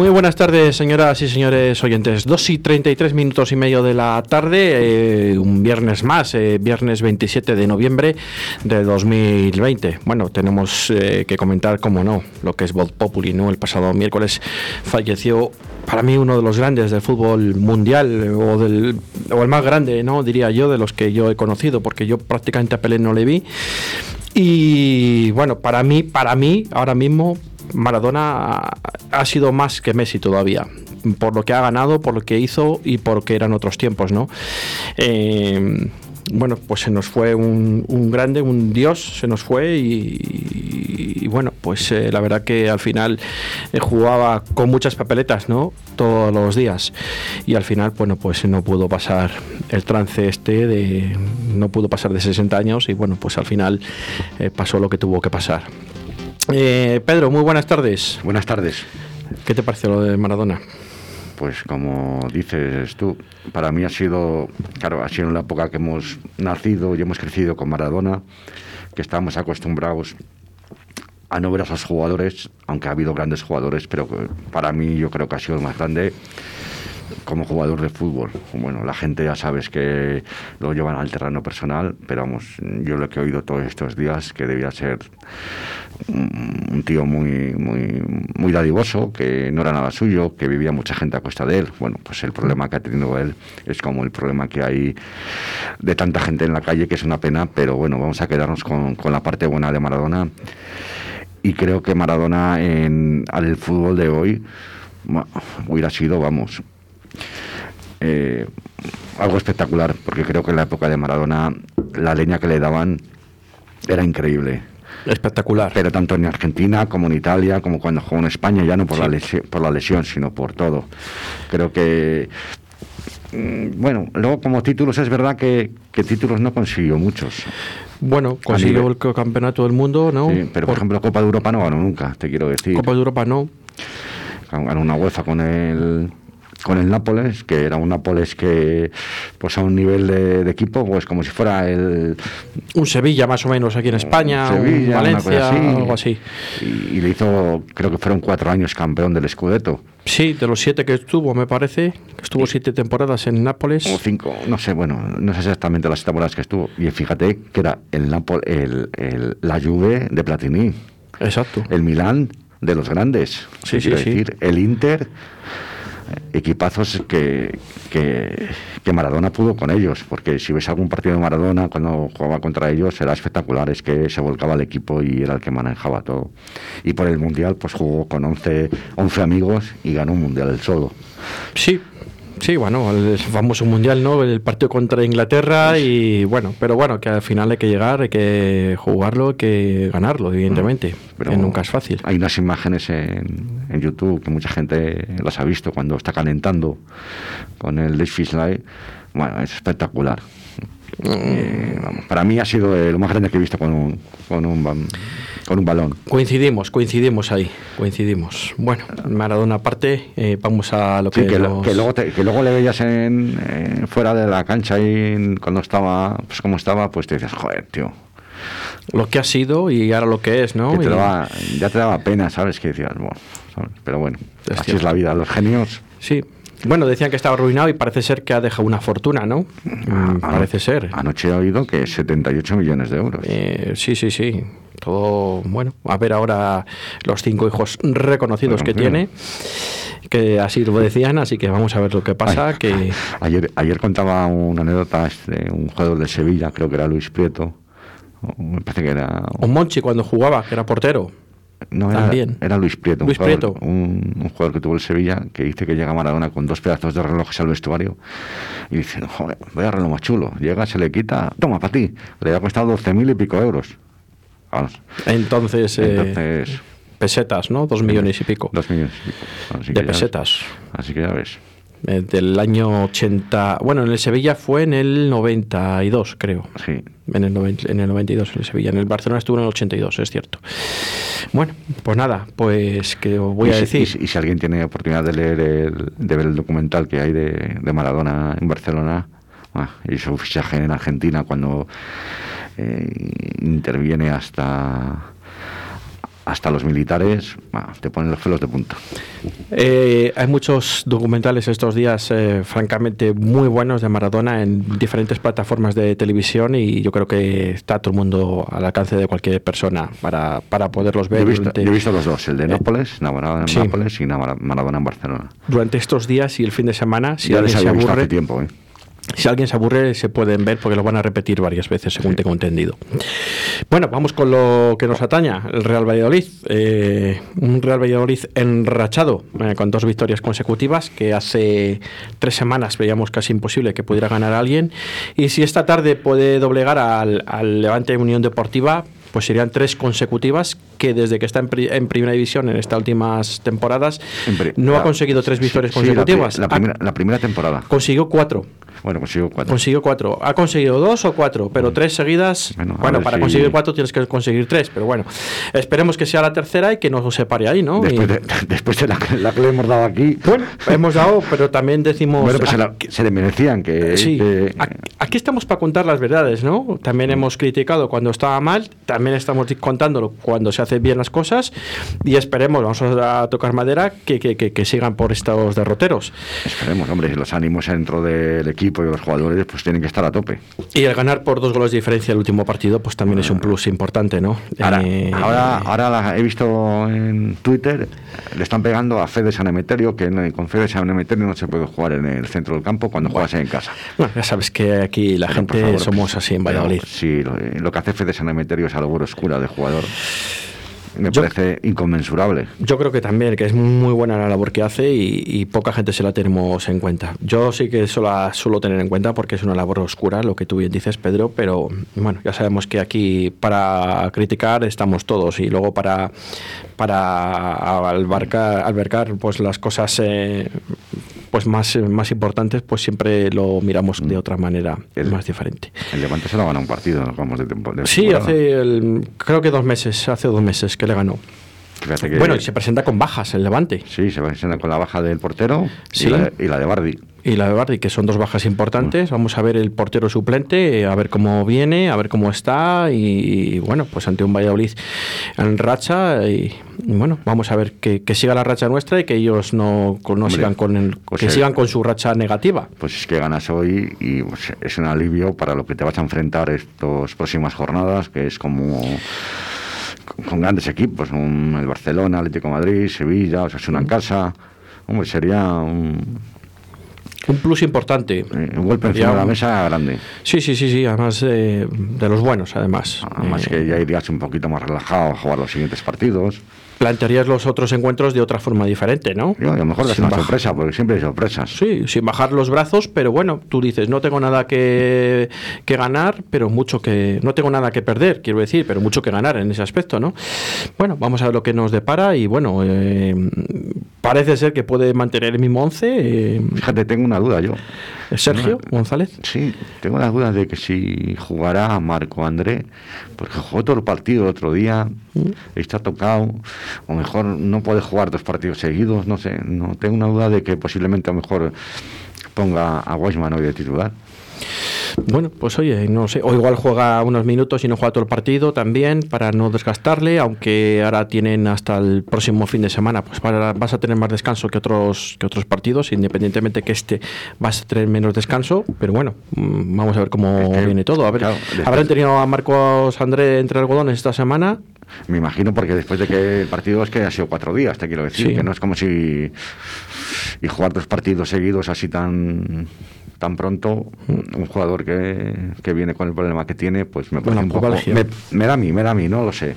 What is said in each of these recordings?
Muy buenas tardes, señoras y señores oyentes. Dos y 33 minutos y medio de la tarde, eh, un viernes más, eh, viernes 27 de noviembre de 2020. Bueno, tenemos eh, que comentar, como no, lo que es Voz Populi, ¿no? El pasado miércoles falleció para mí uno de los grandes del fútbol mundial o, del, o el más grande, ¿no? Diría yo, de los que yo he conocido, porque yo prácticamente a Pelé no le vi. Y bueno, para mí, para mí, ahora mismo, Maradona ha sido más que Messi todavía por lo que ha ganado, por lo que hizo y porque eran otros tiempos, ¿no? Eh, bueno, pues se nos fue un, grande, un dios, se nos fue y, bueno, pues eh, la verdad que al final eh, jugaba con muchas papeletas, ¿no? Todos los días y al final, bueno, pues no pudo pasar el trance este de, no pudo pasar de 60 años y bueno, pues al final pasó lo que tuvo que pasar. Eh, Pedro, muy buenas tardes. Buenas tardes. ¿Qué te parece lo de Maradona? Pues como dices tú, para mí ha sido, claro, ha sido en la época que hemos nacido y hemos crecido con Maradona, que estábamos acostumbrados a no ver a esos jugadores, aunque ha habido grandes jugadores, pero para mí yo creo que ha sido el más grande como jugador de fútbol. Bueno, la gente ya sabes que lo llevan al terreno personal, pero vamos, yo lo que he oído todos estos días que debía ser un tío muy, muy, muy dadivoso, que no era nada suyo, que vivía mucha gente a costa de él. Bueno, pues el problema que ha tenido él es como el problema que hay de tanta gente en la calle, que es una pena, pero bueno, vamos a quedarnos con, con la parte buena de Maradona. Y creo que Maradona al fútbol de hoy hubiera sido, vamos, eh, algo espectacular, porque creo que en la época de Maradona la leña que le daban era increíble. Espectacular. Pero tanto en Argentina como en Italia, como cuando jugó en España, ya no por, la, lesión, por la lesión, sino por todo. Creo que mm, bueno, luego como títulos es verdad que, títulos no consiguió muchos. Bueno, consiguió el campeonato del mundo, ¿no? Sí, pero por, ejemplo Copa de Europa no ganó nunca, te quiero decir. Copa de Europa no. Ganó una UEFA con el con el Nápoles, que era un Nápoles que pues a un nivel de, equipo, pues como si fuera el un Sevilla más o menos aquí en España, Sevilla, Valencia, algo así. Y, le hizo, creo que fueron cuatro años campeón del Scudetto. Sí, de los siete que estuvo, me parece, estuvo siete temporadas en Nápoles. O cinco, no sé, bueno, no sé exactamente las temporadas que estuvo. Y fíjate que era el Nápoles, el, la Juve de Platini. Exacto. El Milán de los grandes. Sí, sí, sí. el Inter equipazos que, que, Maradona pudo con ellos, porque si ves algún partido de Maradona cuando jugaba contra ellos era espectacular, es que se volcaba el equipo y era el que manejaba todo. Y por el Mundial pues jugó con 11, 11 amigos y ganó un Mundial el solo. Sí, Sí, bueno, el famoso mundial, ¿no? El partido contra Inglaterra y bueno, pero bueno, que al final hay que llegar, hay que jugarlo, hay que ganarlo, evidentemente. Pero nunca es fácil. Hay unas imágenes en, en, YouTube que mucha gente las ha visto cuando está calentando con el Fish Light. Bueno, es espectacular. Mm. Eh, para mí ha sido lo más grande que he visto con un, con un con un balón. Coincidimos, coincidimos ahí, coincidimos. Bueno, Maradona aparte, eh, vamos a lo que... que, luego que luego le veías en, fuera de la cancha y cuando estaba, pues como estaba, pues te dices, joder, tío. Lo que ha sido y ahora lo que es, ¿no? Te ya te daba pena, ¿sabes? Que decías, bueno, pero bueno, así es la vida, los genios. Sí, bueno, decían que estaba arruinado y parece ser que ha dejado una fortuna, ¿no? Mm, parece ser. Anoche he oído que 78 millones de euros. Eh, sí, sí, sí. Todo, bueno, a ver ahora los cinco hijos reconocidos que tiene, que así lo decían, así que vamos a ver lo que pasa. que ayer, ayer contaba una anécdota de un jugador de Sevilla, creo que era Luis Prieto, me parece que era... O Monchi cuando jugaba, que era portero. No, era, era Luis Prieto, Luis un, jugador, Prieto. Un, jugador que tuvo el Sevilla, que dice que llega a Maradona con dos pedazos de relojes al vestuario y dice, joder, voy a reloj más chulo. Llega, se le quita, toma, para ti. Le ha costado 12.000 y pico euros. Entonces, eh, pesetas, ¿no? Dos millones y pico. Dos millones y pico. de pesetas. así que ya ves. Eh, del año 80. Bueno, en el Sevilla fue en el 92, creo. Sí. En el, en el 92 en el Sevilla. En el Barcelona estuvo en el 82, es cierto. Bueno, pues nada, pues que os voy a decir. Y, si alguien tiene oportunidad de leer, el, de ver el documental que hay de, de Maradona en Barcelona, Ah, y su fichaje en Argentina cuando eh, interviene hasta hasta los militares, te ponen los pelos de punta. Eh, hay muchos documentales estos días, eh, francamente, muy buenos de Maradona en diferentes plataformas de televisión y yo creo que está todo el mundo al alcance de cualquier persona para, para poderlos ver. Yo he, visto, durante, yo he visto los dos, el de Eh, Nápoles, Maradona en sí. Nápoles y Maradona en Barcelona. durante estos días y el fin de semana, si ya alguien les se había visto aburre, hace tiempo, ¿eh? Si alguien se aburre, se pueden ver porque lo van a repetir varias veces, según tengo entendido. Bueno, vamos con lo que nos ataña, el Real Valladolid. Eh, un Real Valladolid enrachado, eh, con dos victorias consecutivas, que hace tres semanas veíamos casi imposible que pudiera ganar a alguien. Y si esta tarde puede doblegar al, al Levante Unión Deportiva, pues serían tres consecutivas que desde que está en, pri- en primera división en estas últimas temporadas no ha conseguido tres victorias sí, la pri- consecutivas. La, Ha- primera, la primera temporada. consiguió cuatro. Bueno, consigo cuatro. Consiguió cuatro. Ha conseguido dos o cuatro, pero tres seguidas. Bueno, Bueno, a para si- conseguir cuatro tienes que conseguir tres, pero bueno. Esperemos que sea la tercera y que no se pare ahí, ¿no? Después Y- de, después de la, que- la que le hemos dado aquí. Bueno, hemos dado, pero también decimos. Bueno, pues se, ah, la- se le merecían que. Sí, que- Ac- aquí estamos para contar las verdades, ¿no? También hemos criticado cuando estaba mal, también estamos contándolo cuando se hacen bien las cosas y esperemos, vamos a tocar madera, que, que- que- que sigan por estos derroteros. Esperemos, hombre, los ánimos dentro del equipo y de los jugadores pues tienen que estar a tope. Y el ganar por dos goles de diferencia el último partido, pues también es un plus importante, ¿no? Ahora, Eh, ahora, ahora la- he visto en Twitter, le están pegando a Fede San Emeterio, que con Fede San Emeterio no se puede jugar en el centro del campo cuando juegas en casa. Bueno, ya sabes que aquí la Pero, gente favor, somos así en Valladolid. Sí, lo, lo que hace Fede San Emeterio es algo oscura de jugador. Me Yo- parece inconmensurable. Yo creo que también, que es muy buena la labor que hace y, y poca gente se la tenemos en cuenta. Yo sí que la suelo tener en cuenta porque es una labor oscura, lo que tú bien dices, Pedro, pero bueno, ya sabemos que aquí para criticar estamos todos y luego para, para albarcar, albergar pues las cosas eh, pues más, más importantes, pues siempre lo miramos de otra manera, El- más diferente. El Levante se lo gana un partido, ¿no? Vamos de tiempo. de Sí, temporada. hace el- creo que dos meses, hace dos meses que le ganó. Que- Bueno, y se presenta con bajas el Levante. Sí, se va a con la baja del portero Sí. y, la, y la de Bardi. Y la de Bardi, que son dos bajas importantes. Vamos a ver el portero suplente, a ver cómo viene, a ver cómo está. Y, bueno, pues ante un Valladolid en racha. Y, bueno, vamos a ver que, que siga la racha nuestra y que ellos no, no Hombre, sigan, con el- pues que el- sigan con su racha negativa. Pues es que ganas hoy y pues, es un alivio para lo que te vas a enfrentar estas próximas jornadas, que es como con grandes equipos, un- el Barcelona, Atlético de Madrid, Sevilla, o sea, es una en casa. Hombre, sería un, Un plus importante. eh, un golpe encima de la mesa grande. Sí, sí, sí, sí. Además eh, de los buenos, además. Además Eh, que ya irías un poquito más relajado a jugar los siguientes partidos. Plantearías los otros encuentros de otra forma diferente, ¿no? Y, a lo mejor es una sorpresa, porque siempre hay sorpresas. Sí, sin bajar los brazos, pero bueno, tú dices, no tengo nada que, que ganar, pero mucho que... No tengo nada que perder, quiero decir, pero mucho que ganar en ese aspecto, ¿no? Bueno, vamos a ver lo que nos depara y bueno, eh, parece ser que puede mantener el mismo 11. Fíjate, tengo una duda yo. Sergio González. Sí, tengo las dudas de que si jugará Marco André, porque jugó todo el partido el otro día, está tocado, o mejor no puede jugar dos partidos seguidos, no sé, no tengo una duda de que posiblemente a lo mejor ponga a Weisman hoy de titular. Bueno, pues oye, no sé, o igual juega unos minutos y no juega todo el partido también para no desgastarle, aunque ahora tienen hasta el próximo fin de semana, pues para- vas a tener más descanso que otros que otros partidos, independientemente que este vas a tener menos descanso, pero bueno, mm, vamos a ver cómo viene todo. A ver, claro, después- habrán tenido a Marcos André entre algodones esta semana. Me imagino porque después de que el partido es que ha sido cuatro días, te quiero decir, Sí. que no es como si y jugar dos partidos seguidos así tan tan pronto, un jugador que, que viene con el problema que tiene, pues me Bueno, un poco, me, me da a mí, me da a mí, no lo sé.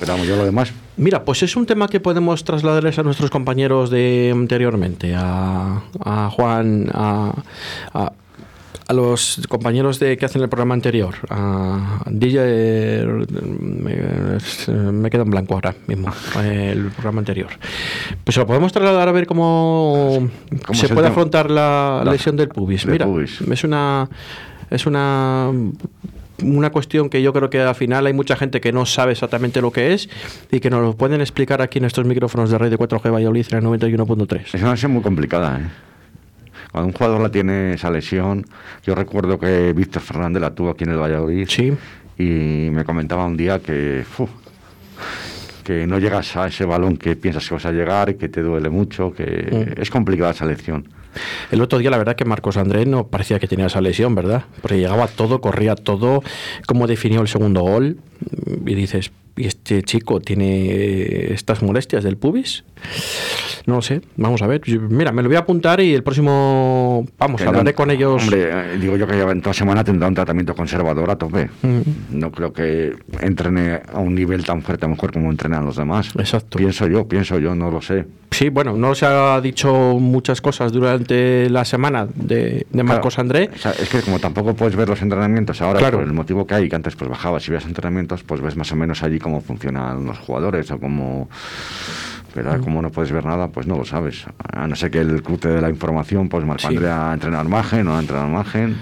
Pero vamos, yo lo demás, Mira, pues es un tema que podemos trasladarles a nuestros compañeros de anteriormente, a, a Juan, a, a- a los compañeros de que hacen el programa anterior, a DJ, me, me quedo en blanco ahora mismo, el programa anterior. Pues lo podemos trasladar a ver cómo, ¿Cómo se puede afrontar la, La- lesión del pubis. Mira, pubis. es una es una una cuestión que yo creo que al final hay mucha gente que no sabe exactamente lo que es y que nos lo pueden explicar aquí en estos micrófonos de red de 4G Valladolid en el 91.3. es una lesión muy complicada, ¿eh? Cuando un jugador la tiene esa lesión, yo recuerdo que Víctor Fernández la tuvo aquí en el Valladolid. Sí. Y me comentaba un día que, fu, que no llegas a ese balón que piensas que vas a llegar, que te duele mucho, que Mm. es complicada esa lesión. El otro día, la verdad, que Marcos Andrés no parecía que tenía esa lesión, ¿verdad? Porque llegaba todo, corría todo, cómo definió el segundo gol. Y dices, ¿y este chico tiene estas molestias del pubis? No lo sé, vamos a ver. Yo- Mira, me lo voy a apuntar y el próximo, vamos, Que hablaré con ellos. Hombre, eh, digo yo que en toda semana tendrá un tratamiento conservador a tope. Mm. No creo que entrene a un nivel tan fuerte, a lo mejor como entrenan los demás. Exacto. Pienso yo, pienso yo, no lo sé. Sí, bueno, no se ha dicho muchas cosas durante la semana de, de Marcos Claro, André. o sea, es que como tampoco puedes ver los entrenamientos ahora Claro. por el motivo que hay, que antes pues bajabas y veías entrenamientos, pues ves más o menos allí cómo funcionan los jugadores o cómo... Ahora como no puedes ver nada, pues no lo sabes. A no ser que el club te dé la información, pues Marco Sí. Entrenado al margen o ha entrenado al margen.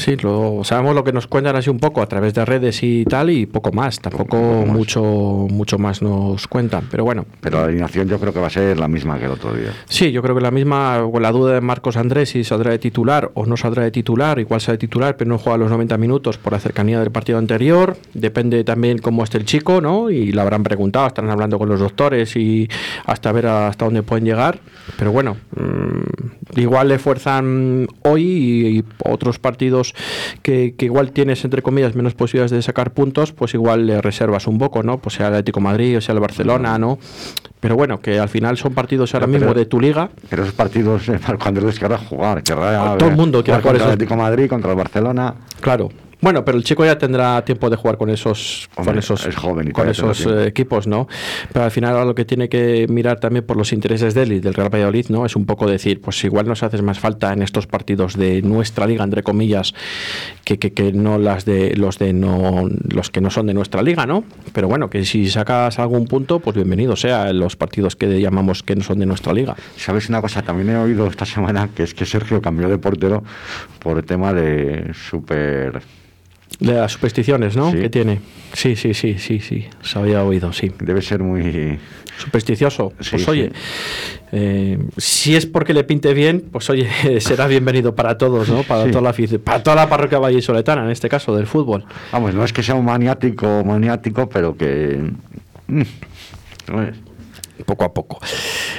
Sí, lo, sabemos lo que nos cuentan así un poco a través de redes y tal, y poco más. Tampoco Poco más. mucho, mucho más nos cuentan. Pero bueno, Pero la alineación yo creo que va a ser la misma que el otro día. sí, yo creo que la misma, con la duda de Marcos Andrés si saldrá de titular o no saldrá de titular, igual sale de titular, pero no juega los 90 minutos por la cercanía del partido anterior. Depende también cómo esté el chico, ¿no? Y lo habrán preguntado, estarán hablando con los doctores y hasta ver hasta dónde pueden llegar. Pero bueno, mm, igual le fuerzan hoy y, y otros partidos que, que igual tienes, entre comillas, menos posibilidades de sacar puntos, pues igual le reservas un poco, ¿no? Pues sea el Atlético de Madrid o sea el Barcelona, ¿no? Pero bueno, que al final son partidos ahora Pero- mismo pero- de tu liga. Pero esos partidos, eh, Marco Andrés querrá jugar. Querrá, Todo el mundo quiere jugar contra el Atlético Madrid, contra el Barcelona. Claro. Bueno, pero el chico ya tendrá tiempo de jugar con esos, Hombre, con esos, es joven con eh, equipos, ¿no? Pero al final ahora lo que tiene que mirar también por los intereses de él y del Real Valladolid, ¿no? Es un poco decir, pues igual nos haces más falta en estos partidos de nuestra liga, entre comillas, que, que, que no las de los de no los que no son de nuestra liga, ¿no? Pero bueno, que si sacas algún punto, pues bienvenido sea en los partidos que llamamos que no son de nuestra liga. ¿Sabes una cosa? También he oído esta semana que es que Sergio cambió de portero por el tema de super... De las supersticiones, ¿no? Sí. Que tiene. Sí, sí, sí, sí, sí. Se había oído, sí. Debe ser muy... supersticioso. Sí, pues sí. oye, eh, si es porque le pinte bien, pues oye, será bienvenido para todos, ¿no? Para toda la para toda la parroquia vallisoletana, en este caso del fútbol. Vamos, no es que sea un maniático maniático, pero que... mm, no es. Poco a poco.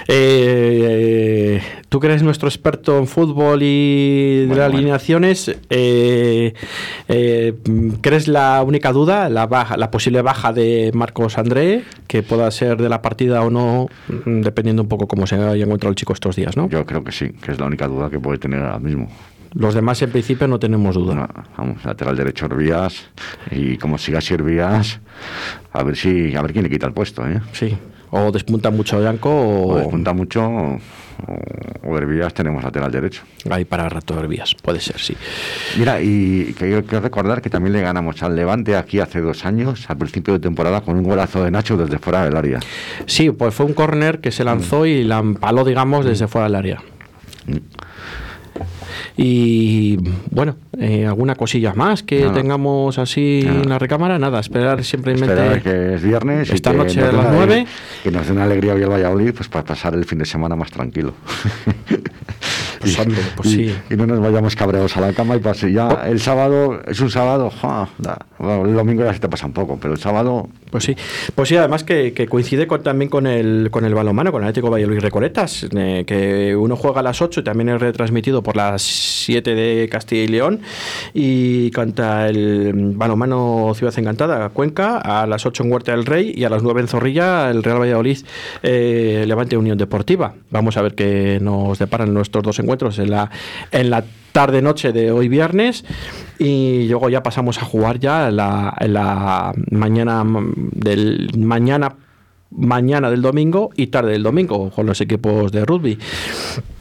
Eh, Tú que eres nuestro experto en fútbol y de alineaciones, eh, eh, ¿crees la única duda, la, baja, la posible baja de Marcos André, que pueda ser de la partida o no, mm, dependiendo un poco cómo se haya encontrado el chico estos días, ¿no? Yo creo que sí, que es la única duda que puede tener ahora mismo. Los demás en principio no tenemos duda. Una- vamos, lateral derecho Herbías y como siga así Herbías, a ver si a ver quién le quita el puesto, ¿eh? Sí. O despunta mucho Yanko O o despunta mucho o, o tenemos lateral derecho. ahí para rato Herbías. Puede ser, sí. Mira, y que- quiero recordar que también le ganamos al Levante aquí hace dos años, al principio de temporada, con un golazo de Nacho desde fuera del área. Sí, pues fue un córner que se lanzó y la empaló, digamos, desde fuera del área. Y bueno, eh, alguna cosilla más que Nada. tengamos así Nada. en la recámara, nada, esperar simplemente. Esperar que es viernes. y esta que noche a las una- nueve. Que nos dé una alegría hoy al Valladolid, pues para pasar el fin de semana más tranquilo. Pues, hombre, pues y, sí. y no nos vayamos cabreados a la cama y pase ya el sábado, es un sábado, ja, da, bueno, el domingo ya se te pasa un poco, pero el sábado Pues sí, pues sí, además que, que coincide con- también con el, con el balonmano, con el Atlético Valladolid Recoletas, eh, que uno juega a las 8 y también es retransmitido por las 7 de Castilla y León, y canta el balonmano Ciudad Encantada, Cuenca, a las 8 en Huerta del Rey y a las 9 en Zorrilla, el Real Valladolid eh, Levante Unión Deportiva. Vamos a ver qué nos deparan nuestros dos encuentros en la, en la tarde-noche de hoy viernes y luego ya pasamos a jugar ya la, la mañana del mañana mañana del domingo y tarde del domingo con los equipos de rugby.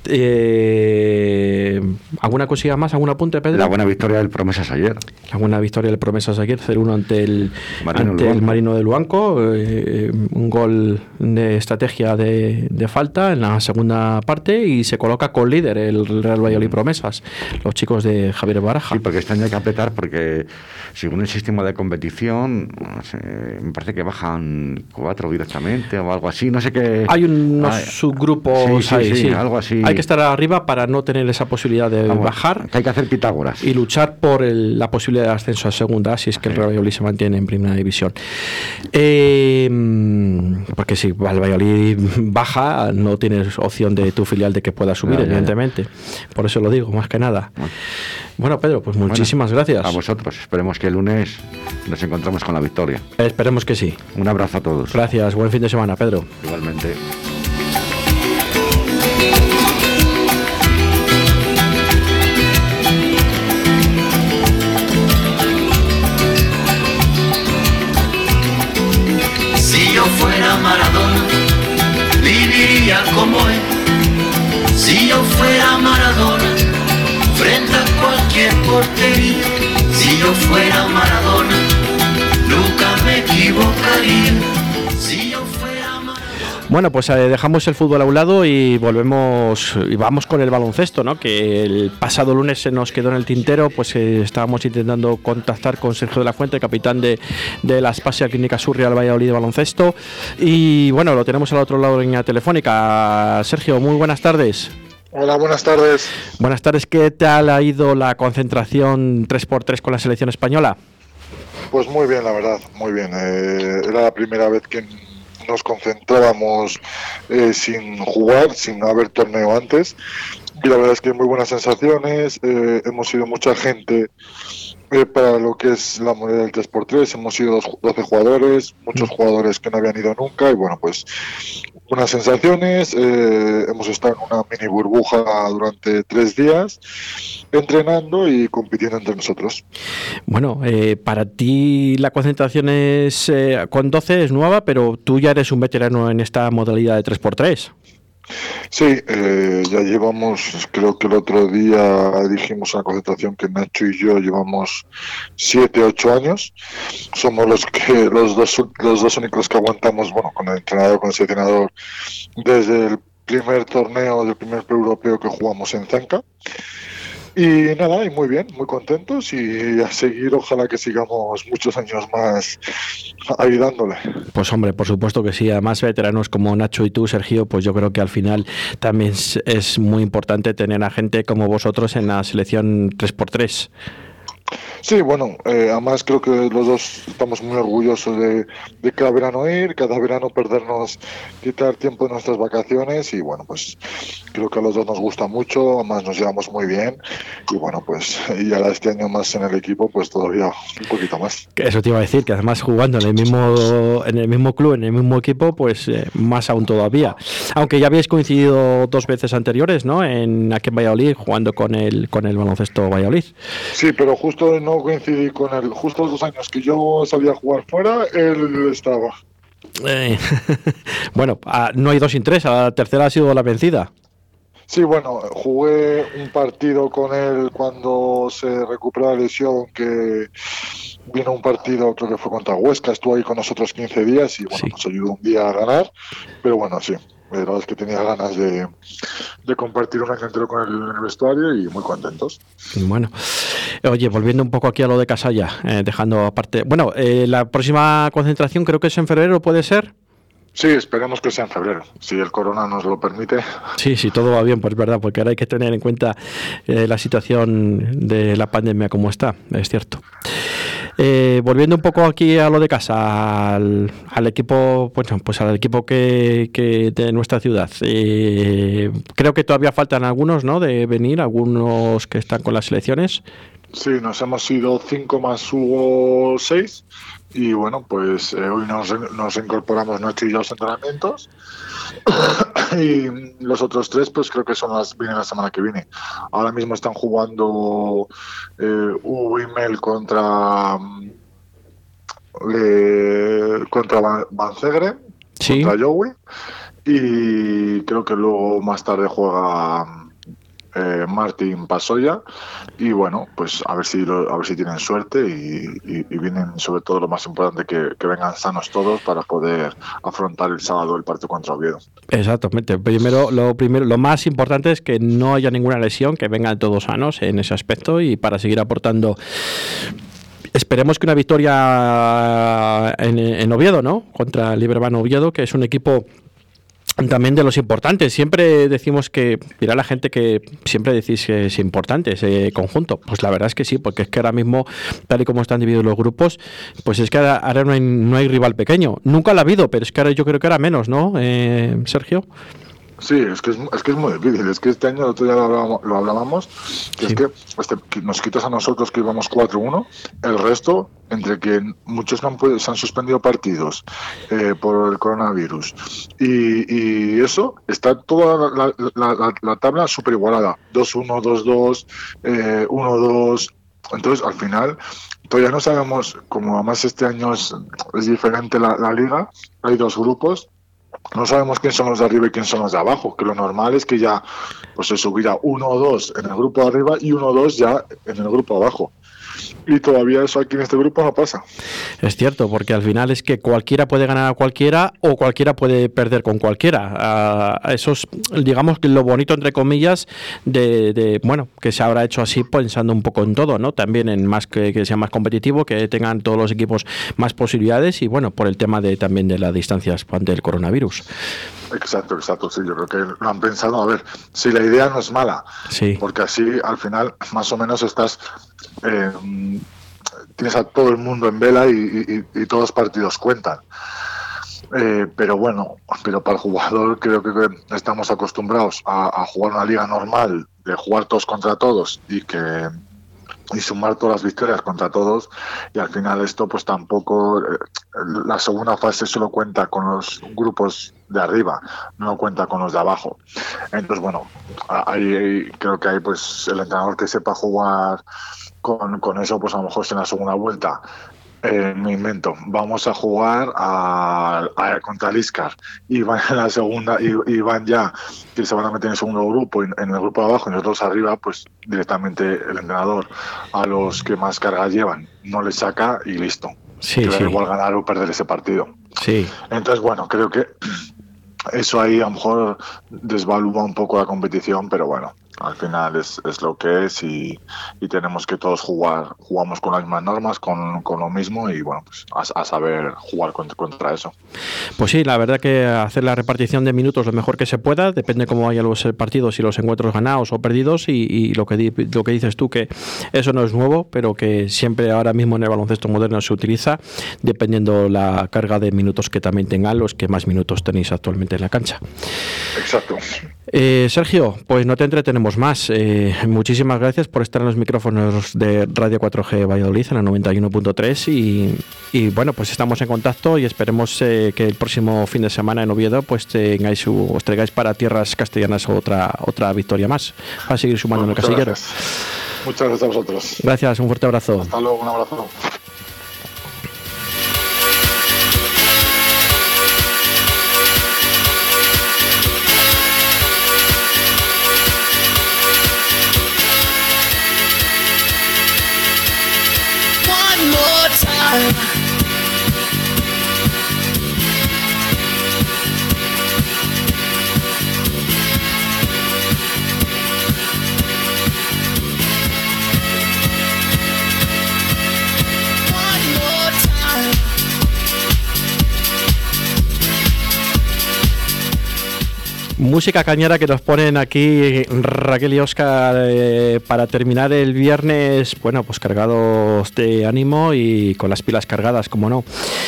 Eh, ¿Alguna cosilla más? ¿Algún apunte, Pedro? la buena victoria del Promesas ayer. La buena victoria del Promesas ayer, 0-1 ante el Marino ante el. Marino de Luanco. eh, un gol de estrategia de, de falta en la segunda parte y se coloca con líder el Real Valladolid Promesas, los chicos de Javier Baraja. Sí, porque este año hay que apretar porque según el sistema de competición, me parece que bajan cuatro directamente. o algo así, no sé qué. Hay unos subgrupos sí, sí, ahí, sí, sí. algo así. Hay que estar arriba para no tener esa posibilidad de Vamos, bajar que hay que hacer Pitágoras. y luchar por el- la posibilidad de ascenso a segunda si es que el Real Valladolid se mantiene en primera división. Eh, porque si el Valladolid baja, no tienes opción de tu filial de que pueda subir, Ya, ya, ya. evidentemente. Por eso lo digo, más que nada. Bueno. Bueno, Pedro, pues Bueno, muchísimas gracias. A vosotros. Esperemos que el lunes nos encontremos con la victoria. Esperemos que sí. Un abrazo a todos. Gracias, buen fin de semana, Pedro. Igualmente. Si yo fuera Maradona, frente a cualquier portería. Si yo fuera Maradona, nunca me equivocaría. Bueno, pues eh, dejamos el fútbol a un lado y volvemos y vamos con el baloncesto, ¿no? Que el pasado lunes se nos quedó en el tintero, pues eh, estábamos intentando contactar con Sergio de la Fuente, capitán de, de la Spasia Clínica Sur Real Valladolid de baloncesto. Y bueno, lo tenemos al otro lado de la línea telefónica. Sergio, muy buenas tardes. Hola, buenas tardes. Buenas tardes, ¿qué tal ha ido la concentración 3x3 con la selección española? Pues muy bien, la verdad, muy bien. Eh, era la primera vez que nos concentrábamos eh, sin jugar, sin haber torneo antes. Y la verdad es que muy buenas sensaciones. eh, hemos sido mucha gente eh, para lo que es la moneda del 3x3. Hemos sido dos- 12 jugadores, muchos jugadores que no habían ido nunca. Y bueno, pues buenas sensaciones. eh, hemos estado en una mini burbuja durante tres días entrenando y compitiendo entre nosotros. Bueno, eh, para ti la concentración es eh, con 12 es nueva, pero tú ya eres un veterano en esta modalidad de 3x3. Sí, eh, ya llevamos, creo que el otro día dijimos en la concentración que Nacho y yo llevamos siete, ocho años. Somos los que los dos, los dos únicos que aguantamos, bueno, con el entrenador, con el seleccionador, desde el primer torneo del primer pre-europeo que jugamos en Zanca. Y nada, y muy bien, muy contentos y a seguir, ojalá que sigamos muchos años más ahí dándole. Pues hombre, por supuesto que sí. Además, veteranos como Nacho y tú, Sergio, pues yo creo que al final también es, es muy importante tener a gente como vosotros en la selección 3x3. Sí, bueno, eh, además creo que los dos estamos muy orgullosos de, de cada verano ir, cada verano perdernos, quitar tiempo de nuestras vacaciones y bueno, pues creo que a los dos nos gusta mucho, además nos llevamos muy bien y bueno, pues y ahora este año más en el equipo, pues todavía un poquito más. Eso te iba a decir, que además jugando en el mismo, en el mismo club, en el mismo equipo, pues eh, más aún todavía. Aunque ya habéis coincidido dos veces anteriores, ¿no? En aquí en Valladolid, jugando con el, con el baloncesto Valladolid. Sí, pero justo no coincidí con él, justo los dos años que yo sabía jugar fuera, él estaba. Eh, bueno, ah, no hay dos sin tres, la tercera ha sido la vencida. Sí, bueno, jugué un partido con él cuando se recuperó la lesión, que vino un partido, creo que fue contra Huesca, estuvo ahí con nosotros 15 días y bueno, Sí. nos ayudó un día a ganar, pero bueno, sí, la verdad es que tenía ganas de, de compartir un año entero con él en el vestuario y muy contentos. Bueno, oye, volviendo un poco aquí a lo de Casalla, eh, dejando aparte. Bueno, eh, la próxima concentración creo que es en febrero, ¿puede ser? Sí, esperemos que sea en febrero, si el corona nos lo permite. Sí, sí, todo va bien, pues verdad, porque ahora hay que tener en cuenta eh, la situación de la pandemia como está, es cierto. Eh, volviendo un poco aquí a lo de casa, al, equipo, bueno, pues al equipo que, de nuestra ciudad. Eh, creo que todavía faltan algunos, ¿no? De venir, algunos que están con las selecciones. Sí, nos hemos ido cinco más Hugo seis y bueno, pues eh, hoy nos, nos incorporamos Nacho y yo entrenamientos y los otros tres pues creo que son las vienen la semana que viene. Ahora mismo están jugando eh, Hugo y Mel contra mm, le- contra Van- Van Zegre, Sí. contra Joey y creo que luego más tarde juega eh, Martín Pasoya y bueno pues a ver si a ver si tienen suerte y, vienen sobre todo lo más importante que, vengan sanos todos para poder afrontar el sábado el partido contra Oviedo Exactamente. Primero, lo primero, lo más importante es que no haya ninguna lesión, que vengan todos sanos en ese aspecto y para seguir aportando esperemos que una victoria en, en Oviedo, ¿no? Contra el Liberbano Oviedo, que es un equipo también de los importantes. Siempre decimos que, mira la gente que siempre decís que es importante ese conjunto. Pues la verdad es que sí, porque es que ahora mismo, tal y como están divididos los grupos, pues es que ahora no hay, no hay rival pequeño. Nunca lo ha habido, pero es que ahora yo creo que ahora menos, ¿no, eh, Sergio? Sí, es que es, es que es muy difícil. Es que este año, el otro día lo hablábamos, lo hablábamos que es que este, que nos quitas a nosotros que íbamos 4-1, el resto, entre que muchos no han podido- se han suspendido partidos eh, por el coronavirus y, y eso, está toda la, la- la- la tabla súper igualada. 2-1, 2-2, eh, 1-2. Entonces, al final, todavía no sabemos, como además este año es, es diferente la liga, hay dos grupos, no sabemos quién son los de arriba y quién son los de abajo, que lo normal es que ya pues se subiera uno o dos en el grupo de arriba y uno o dos ya en el grupo de abajo. Y todavía eso aquí en este grupo no pasa. Es cierto, porque al final es que cualquiera puede ganar a cualquiera o cualquiera puede perder con cualquiera. Ah, eso es, digamos, lo bonito, entre comillas, de, de, bueno, que se habrá hecho así pensando un poco en todo, ¿no? También en más que, que sea más competitivo, que tengan todos los equipos más posibilidades y, bueno, por el tema de también de las distancias del coronavirus. Exacto, exacto, sí, yo creo que lo han pensado. A ver, si la idea no es mala, Sí. porque así al final más o menos estás... eh, tienes a todo el mundo en vela y, y- todos los partidos cuentan. Eh, pero bueno, pero para el jugador creo que estamos acostumbrados a, jugar una liga normal, de jugar todos contra todos y que y sumar todas las victorias contra todos y al final esto pues tampoco eh, la segunda fase solo cuenta con los grupos de arriba no cuenta con los de abajo entonces bueno ahí creo que hay pues el entrenador que sepa jugar con, con eso pues a lo mejor si en la segunda vuelta eh, me invento, vamos a jugar a, a- contra el Iscar y van en la segunda y, y van ya que se van a meter en el segundo grupo en el grupo de abajo y nosotros arriba pues directamente el entrenador a los que más cargas llevan no les saca y listo. Sí, Que sí. igual ganar o perder ese partido. Sí, entonces bueno creo que eso ahí a lo mejor desvalúa un poco la competición pero bueno al final es, es lo que es y, y tenemos que todos jugar jugamos con las mismas normas con, con lo mismo y bueno pues a, a saber jugar contra, contra eso Pues sí, la verdad que hacer la repartición de minutos lo mejor que se pueda, depende cómo vayan los eh, partidos y los encuentros ganados o perdidos y, y lo, que di- lo que dices tú que eso no es nuevo, pero que siempre ahora mismo en el baloncesto moderno se utiliza dependiendo la carga de minutos que también tengan los que más minutos tenéis actualmente en la cancha. exacto Eh, Sergio, pues no te entretenemos más. Eh, muchísimas gracias por estar en los micrófonos de Radio 4G Valladolid en la 91.3 y, y bueno, pues estamos en contacto y esperemos eh, que el próximo fin de semana en Oviedo pues tengáis, su- os traigáis para tierras castellanas otra otra victoria más para seguir sumando en el casillero. gracias. muchas gracias a vosotros Gracias, un fuerte abrazo. hasta luego un abrazo Bye. Música cañera que nos ponen aquí Raquel y Oscar eh, para terminar el viernes, bueno, pues cargados de ánimo y con las pilas cargadas, como no.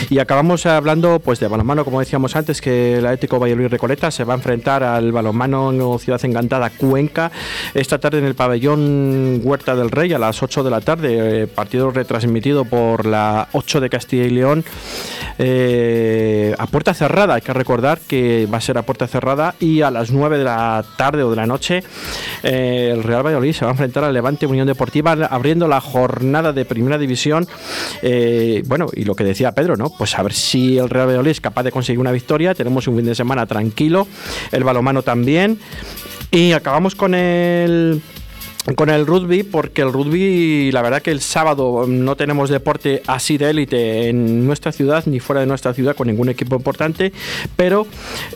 Y acabamos hablando pues de balonmano, como decíamos antes, que el Atlético Valladolid Recoleta se va a enfrentar al balonmano Ciudad Encantada Cuenca esta tarde en el pabellón Huerta del Rey a las 8 de la tarde, eh, partido retransmitido por la 8 de Castilla y León eh, a puerta cerrada. Hay que recordar que va a ser a puerta cerrada y a las 9 de la tarde o de la noche eh, el Real Valladolid se va a enfrentar al Levante Unión Deportiva abriendo la jornada de Primera División. Eh, bueno, y lo que decía Pedro, ¿no? Pues a ver si el Real Valladolid es capaz de conseguir una victoria. Tenemos un fin de semana tranquilo, el balomano también. Y acabamos con el con el rugby, porque el rugby, la verdad que el sábado no tenemos deporte así de élite en nuestra ciudad ni fuera de nuestra ciudad con ningún equipo importante, pero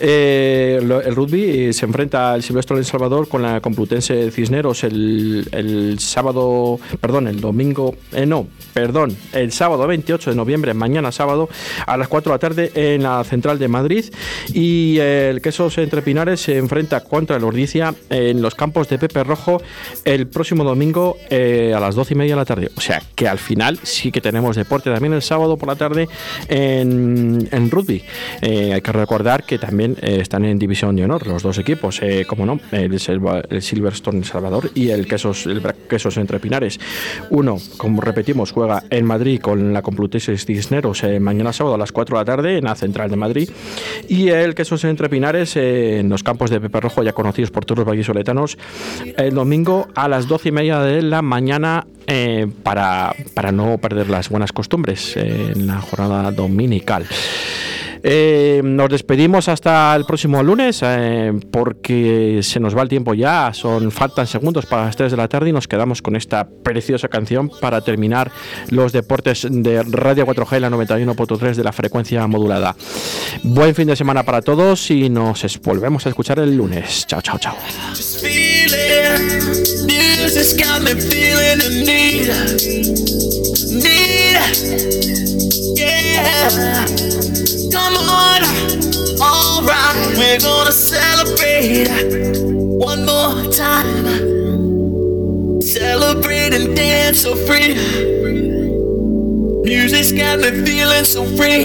eh, el rugby se enfrenta al Silvestre El Salvador con la Complutense Cisneros el, el sábado, perdón, el domingo, eh, no, perdón, el sábado 28 de noviembre, mañana sábado, a las 4 de la tarde en la Central de Madrid. Y el Quesos Entre Pinares se enfrenta contra el Ordicia en los campos de Pepe Rojo próximo domingo eh, a las 12 y media de la tarde. O sea que al final sí que tenemos deporte también el sábado por la tarde en, en rugby. Eh, hay que recordar que también eh, están en división de honor los dos equipos, eh, como no, el, el Silverstone El Salvador y el Quesos, el Quesos Entre Pinares. Uno, como repetimos, juega en Madrid con la Complutense Cisneros eh, mañana sábado a las 4 de la tarde en la Central de Madrid y el Quesos Entre Pinares eh, en los campos de Pepe Rojo ya conocidos por todos los vallisoletanos el domingo a las 12 y media de la mañana eh, para, para no perder las buenas costumbres eh, en la jornada dominical. Eh, nos despedimos hasta el próximo lunes porque se nos va el tiempo ya, son faltan segundos para las 3 de la tarde y nos quedamos con esta preciosa canción para terminar los deportes de Radio 4G, la 91.3 de la frecuencia modulada. Buen fin de semana para todos y nos volvemos a escuchar el lunes. Chao, chao, chao. Music's got me feeling the need, need, yeah. Come on, alright, we're gonna celebrate one more time. Celebrate and dance so free. Music's got me feeling so free.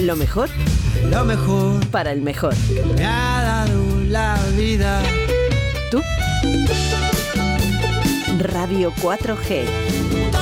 Lo mejor lo mejor para el mejor. que me ha dado la vida. ¿Tú? Radio 4G.